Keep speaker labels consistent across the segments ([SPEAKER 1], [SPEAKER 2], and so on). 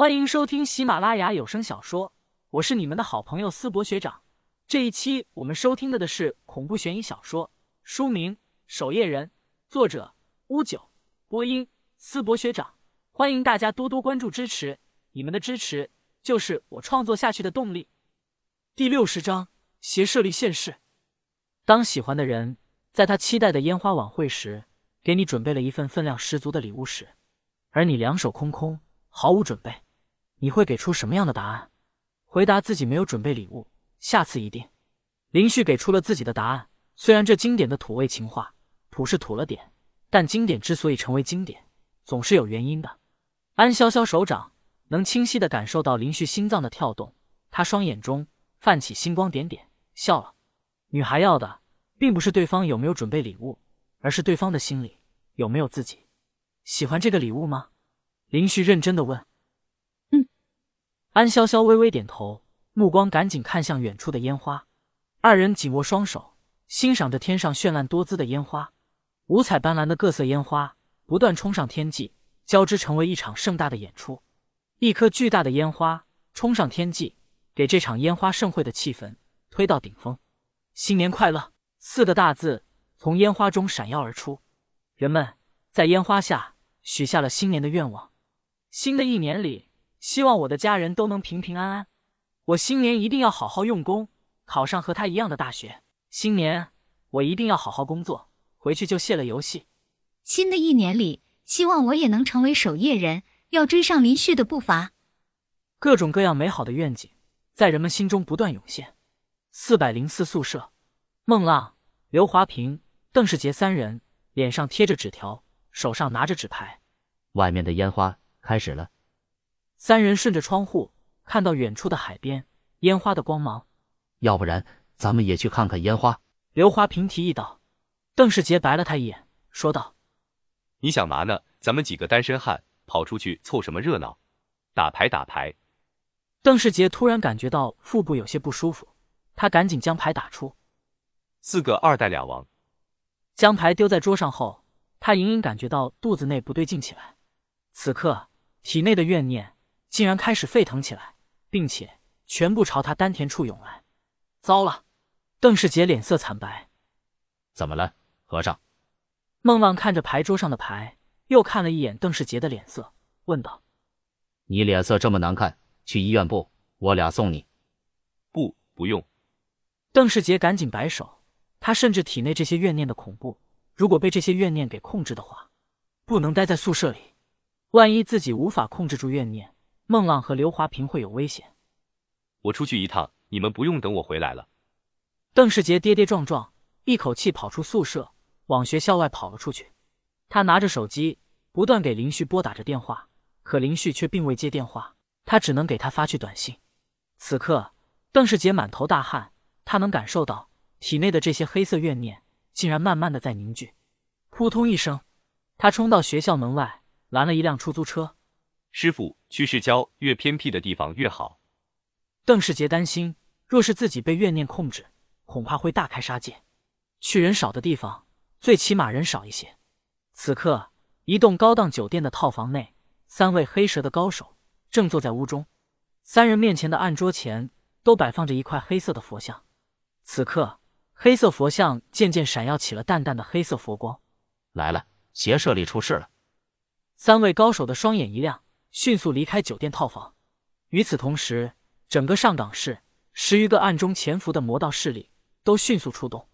[SPEAKER 1] 欢迎收听喜马拉雅有声小说，我是你们的好朋友思博学长。这一期我们收听的的是恐怖悬疑小说，书名《守夜人》，作者乌九，播音思博学长。欢迎大家多多关注支持，你们的支持就是我创作下去的动力。第六十章邪设立现世。当喜欢的人在他期待的烟花晚会时，给你准备了一份分量十足的礼物时，而你两手空空，毫无准备。你会给出什么样的答案？回答自己没有准备礼物，下次一定。林旭给出了自己的答案。虽然这经典的土味情话土是土了点，但经典之所以成为经典，总是有原因的。安潇潇手掌能清晰的感受到林旭心脏的跳动，他双眼中泛起星光点点，笑了。女孩要的并不是对方有没有准备礼物，而是对方的心里有没有自己。喜欢这个礼物吗？林旭认真的问。安潇潇微微点头，目光赶紧看向远处的烟花。二人紧握双手，欣赏着天上绚烂多姿的烟花。五彩斑斓的各色烟花不断冲上天际，交织成为一场盛大的演出。一颗巨大的烟花冲上天际，给这场烟花盛会的气氛推到顶峰。新年快乐！四个大字从烟花中闪耀而出。人们在烟花下许下了新年的愿望。新的一年里。希望我的家人都能平平安安。我新年一定要好好用功，考上和他一样的大学。新年我一定要好好工作，回去就卸了游戏。
[SPEAKER 2] 新的一年里，希望我也能成为守夜人，要追上林旭的步伐。
[SPEAKER 1] 各种各样美好的愿景在人们心中不断涌现。四百零四宿舍，孟浪、刘华平、邓世杰三人脸上贴着纸条，手上拿着纸牌。
[SPEAKER 3] 外面的烟花开始了。
[SPEAKER 1] 三人顺着窗户看到远处的海边，烟花的光芒。
[SPEAKER 3] 要不然咱们也去看看烟花。
[SPEAKER 1] 刘华平提议道。邓世杰白了他一眼，说道：“
[SPEAKER 4] 你想嘛呢？咱们几个单身汉跑出去凑什么热闹？打牌打牌。”
[SPEAKER 1] 邓世杰突然感觉到腹部有些不舒服，他赶紧将牌打出。
[SPEAKER 4] 四个二带俩王。
[SPEAKER 1] 将牌丢在桌上后，他隐隐感觉到肚子内不对劲起来。此刻体内的怨念。竟然开始沸腾起来，并且全部朝他丹田处涌来。糟了！邓世杰脸色惨白。
[SPEAKER 3] 怎么了，和尚？
[SPEAKER 1] 孟浪看着牌桌上的牌，又看了一眼邓世杰的脸色，问道：“
[SPEAKER 3] 你脸色这么难看，去医院不？我俩送你。”
[SPEAKER 4] 不，不用。
[SPEAKER 1] 邓世杰赶紧摆手。他甚至体内这些怨念的恐怖，如果被这些怨念给控制的话，不能待在宿舍里。万一自己无法控制住怨念。孟浪和刘华平会有危险，
[SPEAKER 4] 我出去一趟，你们不用等我回来了。
[SPEAKER 1] 邓世杰跌跌撞撞，一口气跑出宿舍，往学校外跑了出去。他拿着手机，不断给林旭拨打着电话，可林旭却并未接电话，他只能给他发去短信。此刻，邓世杰满头大汗，他能感受到体内的这些黑色怨念竟然慢慢的在凝聚。扑通一声，他冲到学校门外，拦了一辆出租车。
[SPEAKER 4] 师傅，去市郊越偏僻的地方越好。
[SPEAKER 1] 邓世杰担心，若是自己被怨念控制，恐怕会大开杀戒。去人少的地方，最起码人少一些。此刻，一栋高档酒店的套房内，三位黑蛇的高手正坐在屋中。三人面前的案桌前都摆放着一块黑色的佛像。此刻，黑色佛像渐渐闪耀起了淡淡的黑色佛光。
[SPEAKER 3] 来了，邪舍里出事了。
[SPEAKER 1] 三位高手的双眼一亮。迅速离开酒店套房。与此同时，整个上港市十余个暗中潜伏的魔道势力都迅速出动，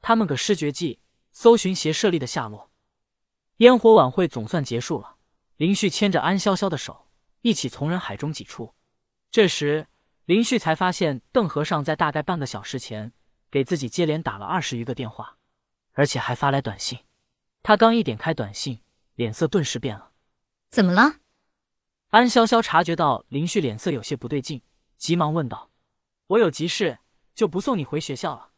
[SPEAKER 1] 他们可施绝技搜寻邪舍利的下落。烟火晚会总算结束了，林旭牵着安潇潇的手，一起从人海中挤出。这时，林旭才发现邓和尚在大概半个小时前给自己接连打了二十余个电话，而且还发来短信。他刚一点开短信，脸色顿时变了。
[SPEAKER 2] 怎么了？
[SPEAKER 1] 安潇潇察觉到林旭脸色有些不对劲，急忙问道：“我有急事，就不送你回学校了。”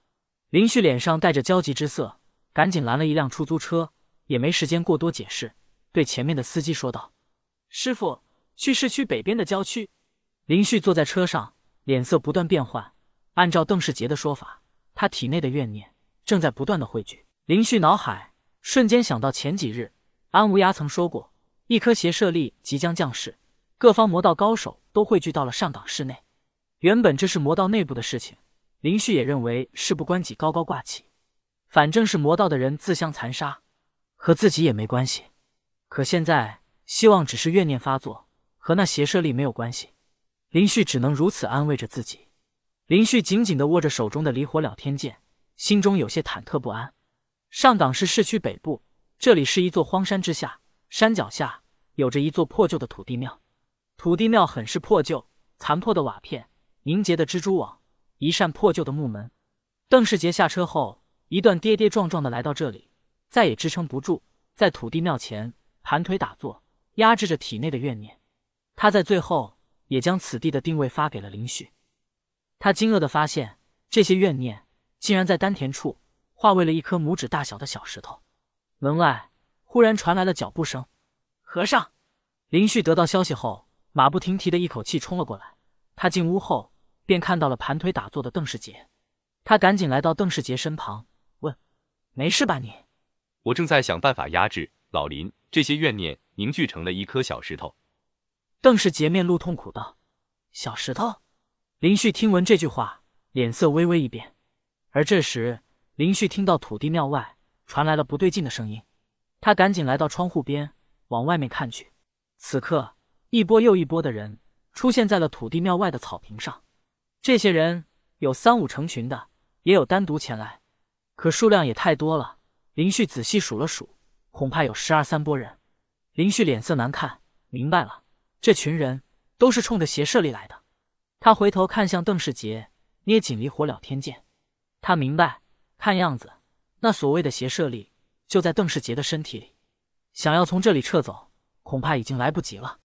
[SPEAKER 1] 林旭脸上带着焦急之色，赶紧拦了一辆出租车，也没时间过多解释，对前面的司机说道：“师傅，去市区北边的郊区。”林旭坐在车上，脸色不断变换。按照邓世杰的说法，他体内的怨念正在不断的汇聚。林旭脑海瞬间想到前几日安无涯曾说过。一颗邪舍利即将降世，各方魔道高手都汇聚到了上港市内。原本这是魔道内部的事情，林旭也认为事不关己，高高挂起。反正是魔道的人自相残杀，和自己也没关系。可现在希望只是怨念发作，和那邪舍力没有关系。林旭只能如此安慰着自己。林旭紧紧地握着手中的离火了天剑，心中有些忐忑不安。上港市市区北部，这里是一座荒山之下，山脚下有着一座破旧的土地庙。土地庙很是破旧，残破的瓦片，凝结的蜘蛛网，一扇破旧的木门。邓世杰下车后。一段跌跌撞撞的来到这里，再也支撑不住，在土地庙前盘腿打坐，压制着体内的怨念。他在最后也将此地的定位发给了林旭。他惊愕的发现，这些怨念竟然在丹田处化为了一颗拇指大小的小石头。门外忽然传来了脚步声。和尚，林旭得到消息后，马不停蹄的一口气冲了过来。他进屋后，便看到了盘腿打坐的邓世杰。他赶紧来到邓世杰身旁。问没事吧你？
[SPEAKER 4] 我正在想办法压制老林这些怨念，凝聚成了一颗小石头。
[SPEAKER 1] 邓世杰面露痛苦道：“小石头。”林旭听闻这句话，脸色微微一变。而这时，林旭听到土地庙外传来了不对劲的声音，他赶紧来到窗户边，往外面看去。此刻，一波又一波的人出现在了土地庙外的草坪上。这些人有三五成群的，也有单独前来。可数量也太多了，林旭仔细数了数，恐怕有十二三拨人。林旭脸色难看，明白了，这群人都是冲着邪舍利来的。他回头看向邓世杰，捏紧离火了天剑。他明白，看样子那所谓的邪舍力就在邓世杰的身体里，想要从这里撤走，恐怕已经来不及了。